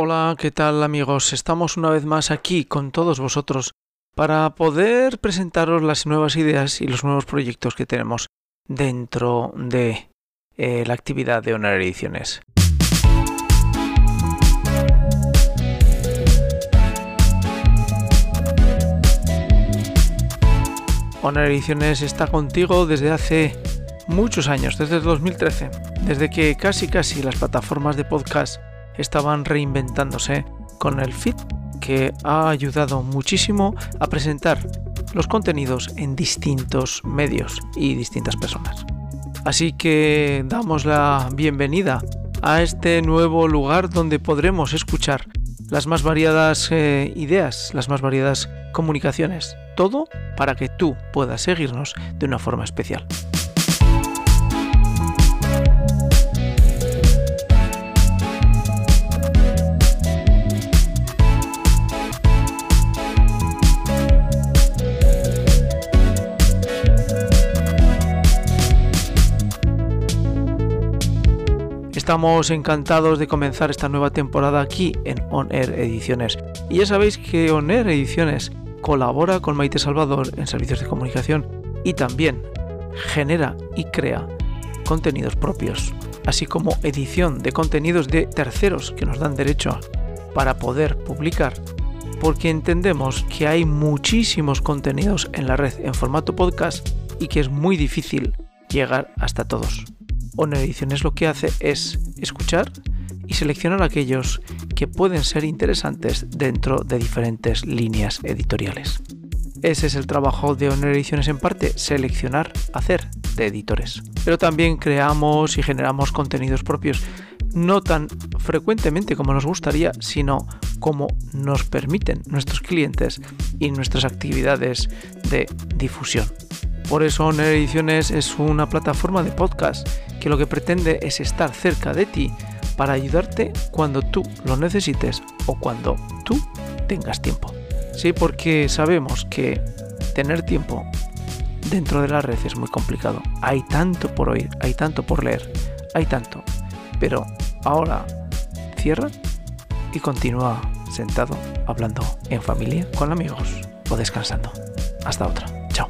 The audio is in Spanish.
Hola, ¿qué tal amigos? Estamos una vez más aquí con todos vosotros para poder presentaros las nuevas ideas y los nuevos proyectos que tenemos dentro de eh, la actividad de Honor Ediciones. Honor Ediciones está contigo desde hace muchos años, desde el 2013, desde que casi casi las plataformas de podcast estaban reinventándose con el feed que ha ayudado muchísimo a presentar los contenidos en distintos medios y distintas personas. Así que damos la bienvenida a este nuevo lugar donde podremos escuchar las más variadas eh, ideas, las más variadas comunicaciones, todo para que tú puedas seguirnos de una forma especial. Estamos encantados de comenzar esta nueva temporada aquí en On Air Ediciones. Y ya sabéis que On Air Ediciones colabora con Maite Salvador en servicios de comunicación y también genera y crea contenidos propios, así como edición de contenidos de terceros que nos dan derecho para poder publicar, porque entendemos que hay muchísimos contenidos en la red en formato podcast y que es muy difícil llegar hasta todos. Honor Ediciones lo que hace es escuchar y seleccionar aquellos que pueden ser interesantes dentro de diferentes líneas editoriales. Ese es el trabajo de Honor Ediciones en parte, seleccionar, hacer de editores. Pero también creamos y generamos contenidos propios, no tan frecuentemente como nos gustaría, sino como nos permiten nuestros clientes y nuestras actividades de difusión. Por eso Honor Ediciones es una plataforma de podcast que lo que pretende es estar cerca de ti para ayudarte cuando tú lo necesites o cuando tú tengas tiempo. Sí, porque sabemos que tener tiempo dentro de la red es muy complicado. Hay tanto por oír, hay tanto por leer, hay tanto. Pero ahora cierra y continúa sentado hablando en familia, con amigos o descansando. Hasta otra. Chao.